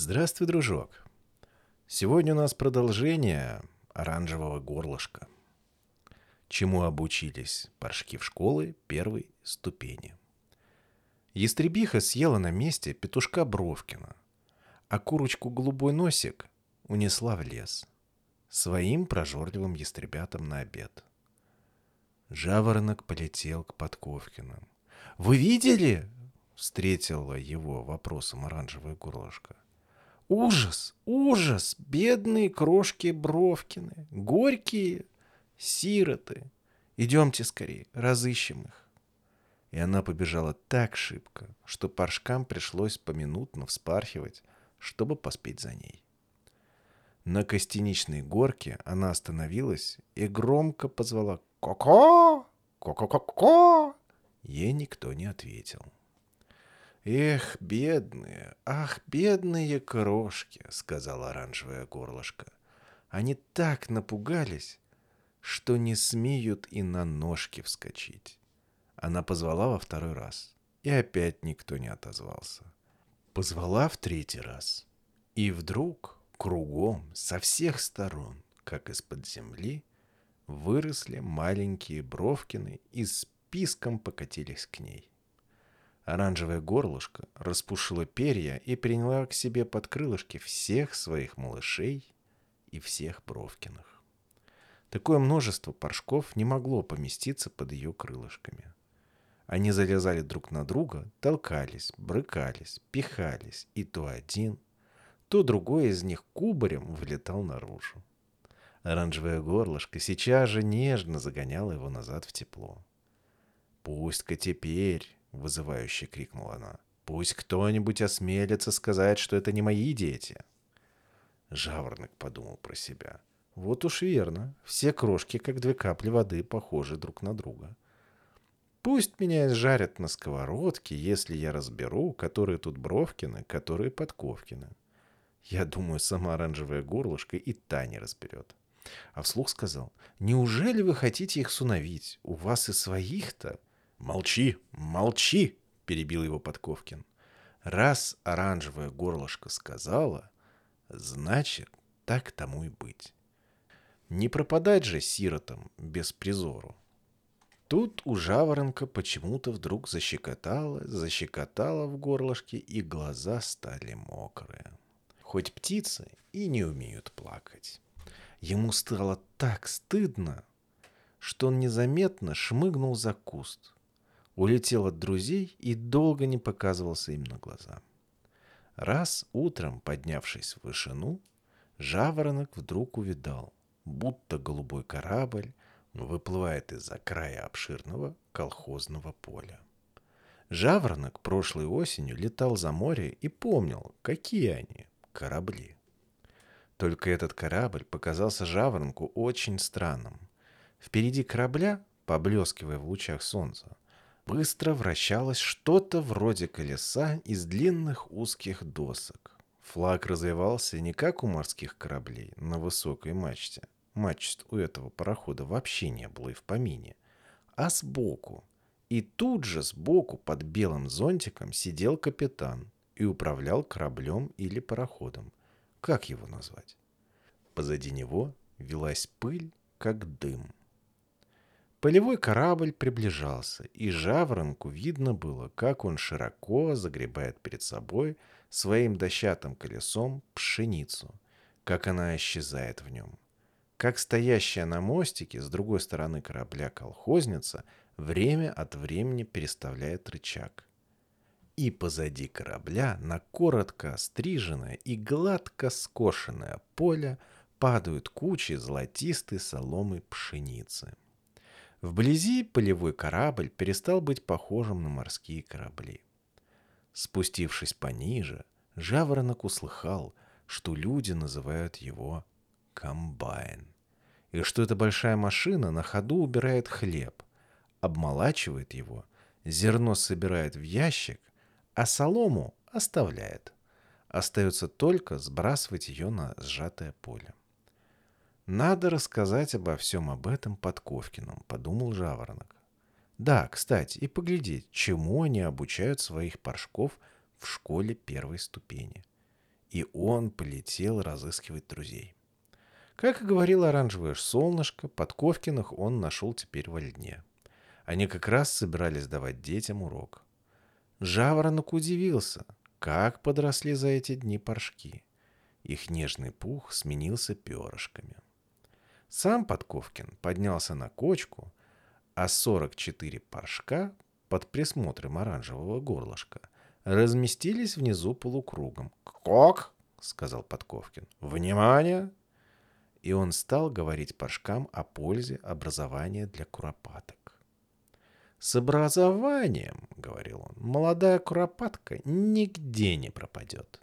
Здравствуй, дружок. Сегодня у нас продолжение оранжевого горлышка. Чему обучились паршки в школы первой ступени. Ястребиха съела на месте петушка Бровкина, а курочку голубой носик унесла в лес. Своим прожорливым ястребятам на обед. Жаворонок полетел к Подковкиным. «Вы видели?» — встретила его вопросом оранжевое горлышко. Ужас, ужас, бедные крошки Бровкины, горькие сироты. Идемте скорее, разыщем их. И она побежала так шибко, что паршкам пришлось поминутно вспархивать, чтобы поспеть за ней. На костяничной горке она остановилась и громко позвала «Ко-ко! Ко-ко-ко-ко!» Ей никто не ответил. «Эх, бедные, ах, бедные крошки!» — сказала оранжевое горлышко. «Они так напугались, что не смеют и на ножки вскочить». Она позвала во второй раз, и опять никто не отозвался. Позвала в третий раз, и вдруг кругом, со всех сторон, как из-под земли, выросли маленькие Бровкины и списком покатились к ней. Оранжевое горлышко распушило перья и приняла к себе под крылышки всех своих малышей и всех Бровкиных. Такое множество паршков не могло поместиться под ее крылышками. Они залезали друг на друга, толкались, брыкались, пихались, и то один, то другой из них кубарем вылетал наружу. Оранжевое горлышко сейчас же нежно загоняло его назад в тепло. «Пусть-ка теперь — вызывающе крикнула она. «Пусть кто-нибудь осмелится сказать, что это не мои дети!» Жаворонок подумал про себя. «Вот уж верно. Все крошки, как две капли воды, похожи друг на друга. Пусть меня жарят на сковородке, если я разберу, которые тут Бровкины, которые Подковкины. Я думаю, сама оранжевая горлышко и та не разберет. А вслух сказал, неужели вы хотите их суновить? У вас и своих-то «Молчи, молчи!» — перебил его Подковкин. «Раз оранжевое горлышко сказала, значит, так тому и быть. Не пропадать же сиротам без призору». Тут у жаворонка почему-то вдруг защекотало, защекотало в горлышке, и глаза стали мокрые. Хоть птицы и не умеют плакать. Ему стало так стыдно, что он незаметно шмыгнул за куст улетел от друзей и долго не показывался им на глаза. Раз утром, поднявшись в вышину, жаворонок вдруг увидал, будто голубой корабль выплывает из-за края обширного колхозного поля. Жаворонок прошлой осенью летал за море и помнил, какие они корабли. Только этот корабль показался жаворонку очень странным. Впереди корабля, поблескивая в лучах солнца, быстро вращалось что-то вроде колеса из длинных узких досок. Флаг развивался не как у морских кораблей на высокой мачте. Мачт у этого парохода вообще не было и в помине. А сбоку. И тут же сбоку под белым зонтиком сидел капитан и управлял кораблем или пароходом. Как его назвать? Позади него велась пыль, как дым. Полевой корабль приближался, и жаворонку видно было, как он широко загребает перед собой своим дощатым колесом пшеницу, как она исчезает в нем, как стоящая на мостике с другой стороны корабля колхозница время от времени переставляет рычаг. И позади корабля на коротко стриженное и гладко скошенное поле падают кучи золотистой соломы пшеницы. Вблизи полевой корабль перестал быть похожим на морские корабли. Спустившись пониже, Жаворонок услыхал, что люди называют его комбайн, и что эта большая машина на ходу убирает хлеб, обмолачивает его, зерно собирает в ящик, а солому оставляет. Остается только сбрасывать ее на сжатое поле. Надо рассказать обо всем об этом Подковкиным, подумал Жаворонок. Да, кстати, и поглядеть, чему они обучают своих паршков в школе первой ступени. и он полетел разыскивать друзей. Как и говорил оранжевое солнышко, Подковкиных он нашел теперь во льне. Они как раз собирались давать детям урок. Жаворонок удивился, как подросли за эти дни паршки. Их нежный пух сменился перышками. Сам Подковкин поднялся на кочку, а 44 паршка под присмотром оранжевого горлышка разместились внизу полукругом. «Кок!» — сказал Подковкин. «Внимание!» И он стал говорить паршкам о пользе образования для куропаток. «С образованием, — говорил он, — молодая куропатка нигде не пропадет.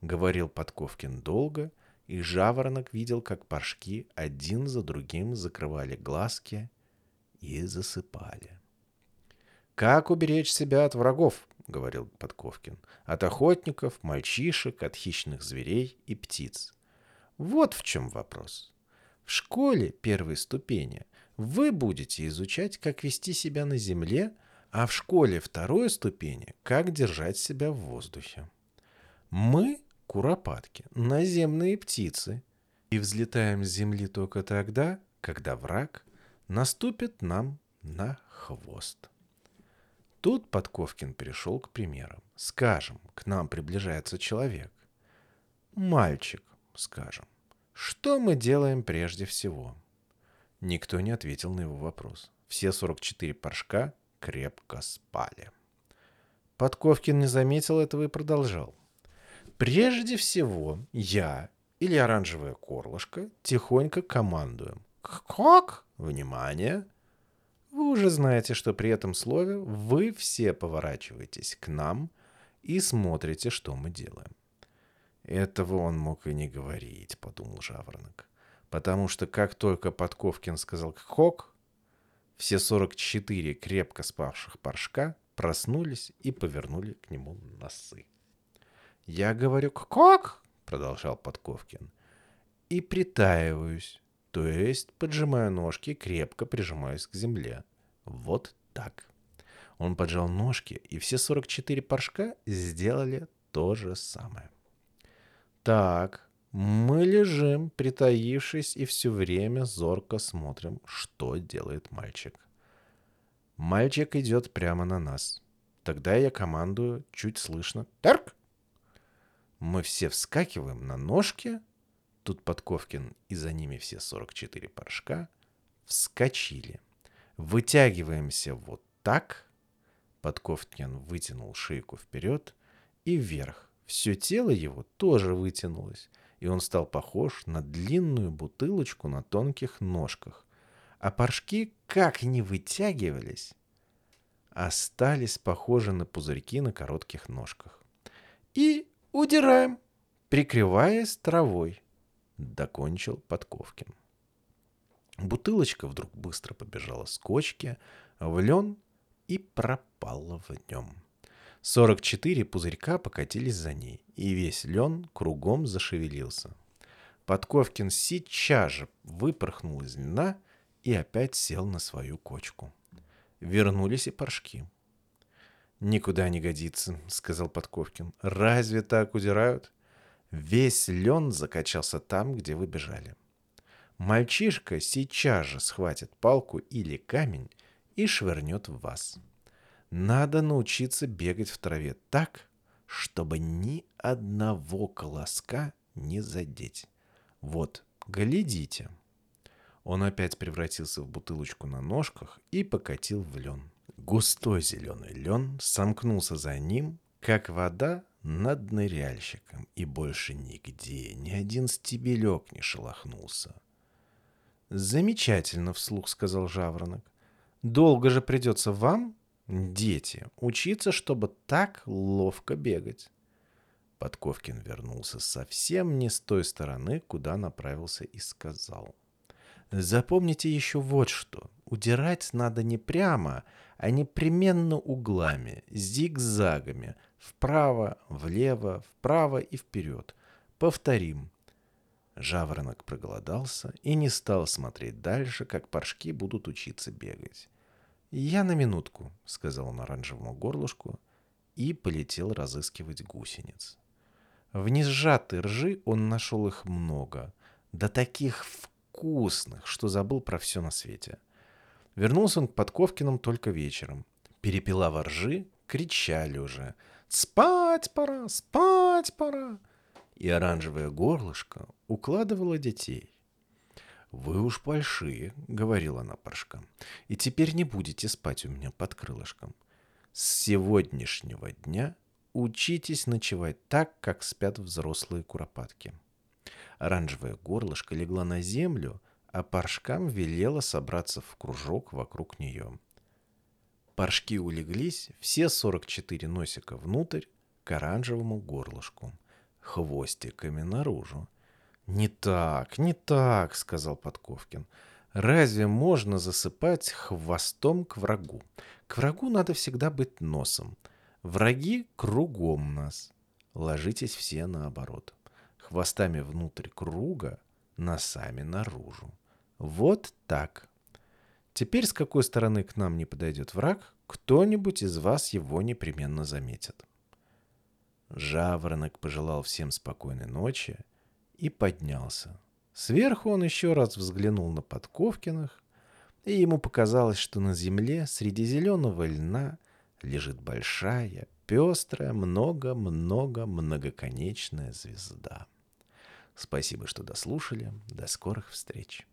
Говорил Подковкин долго, и жаворонок видел, как паршки один за другим закрывали глазки и засыпали. «Как уберечь себя от врагов?» — говорил Подковкин. «От охотников, мальчишек, от хищных зверей и птиц. Вот в чем вопрос. В школе первой ступени вы будете изучать, как вести себя на земле, а в школе второй ступени — как держать себя в воздухе. Мы куропатки, наземные птицы, и взлетаем с земли только тогда, когда враг наступит нам на хвост. Тут Подковкин перешел к примерам. Скажем, к нам приближается человек. Мальчик, скажем. Что мы делаем прежде всего? Никто не ответил на его вопрос. Все 44 паршка крепко спали. Подковкин не заметил этого и продолжал. Прежде всего, я или оранжевое корлышко тихонько командуем. Как? Внимание! Вы уже знаете, что при этом слове вы все поворачиваетесь к нам и смотрите, что мы делаем. Этого он мог и не говорить, подумал Жаворонок. Потому что как только Подковкин сказал «хок», все 44 крепко спавших паршка проснулись и повернули к нему носы. Я говорю «как?» — продолжал Подковкин. И притаиваюсь, то есть поджимаю ножки крепко прижимаюсь к земле. Вот так. Он поджал ножки, и все 44 паршка сделали то же самое. Так, мы лежим, притаившись, и все время зорко смотрим, что делает мальчик. Мальчик идет прямо на нас. Тогда я командую, чуть слышно. Тарк! Мы все вскакиваем на ножки. Тут Подковкин и за ними все 44 паршка вскочили. Вытягиваемся вот так. Подковкин вытянул шейку вперед и вверх. Все тело его тоже вытянулось, и он стал похож на длинную бутылочку на тонких ножках. А паршки, как не вытягивались, остались похожи на пузырьки на коротких ножках. И Удираем, прикрываясь травой, докончил Подковкин. Бутылочка вдруг быстро побежала с кочки в лен и пропала в нем. 44 пузырька покатились за ней, и весь лен кругом зашевелился. Подковкин сейчас же выпорхнул из льна и опять сел на свою кочку. Вернулись и паршки. «Никуда не годится», — сказал Подковкин. «Разве так удирают?» Весь лен закачался там, где вы бежали. Мальчишка сейчас же схватит палку или камень и швырнет в вас. Надо научиться бегать в траве так, чтобы ни одного колоска не задеть. Вот, глядите. Он опять превратился в бутылочку на ножках и покатил в лен. Густой зеленый лен сомкнулся за ним, как вода над ныряльщиком, и больше нигде ни один стебелек не шелохнулся. «Замечательно», — вслух сказал Жаворонок. «Долго же придется вам, дети, учиться, чтобы так ловко бегать». Подковкин вернулся совсем не с той стороны, куда направился и сказал. «Запомните еще вот что. Удирать надо не прямо, а непременно углами, зигзагами, вправо, влево, вправо и вперед. Повторим. Жаворонок проголодался и не стал смотреть дальше, как паршки будут учиться бегать. «Я на минутку», — сказал он оранжевому горлышку и полетел разыскивать гусениц. В несжатой ржи он нашел их много, да таких вкусных, что забыл про все на свете. Вернулся он к Подковкиным только вечером. Перепела воржи, кричали уже «Спать пора! Спать пора!» И оранжевое горлышко укладывало детей. «Вы уж большие», — говорила она паршкам, — «и теперь не будете спать у меня под крылышком. С сегодняшнего дня учитесь ночевать так, как спят взрослые куропатки». Оранжевое горлышко легла на землю, а паршкам велела собраться в кружок вокруг нее. Паршки улеглись, все 44 носика внутрь, к оранжевому горлышку, хвостиками наружу. «Не так, не так», — сказал Подковкин. «Разве можно засыпать хвостом к врагу? К врагу надо всегда быть носом. Враги кругом нас. Ложитесь все наоборот. Хвостами внутрь круга, носами наружу. Вот так. Теперь с какой стороны к нам не подойдет враг, кто-нибудь из вас его непременно заметит». Жаворонок пожелал всем спокойной ночи — и поднялся. Сверху он еще раз взглянул на Подковкиных, и ему показалось, что на земле среди зеленого льна лежит большая, пестрая, много-много многоконечная звезда. Спасибо, что дослушали. До скорых встреч.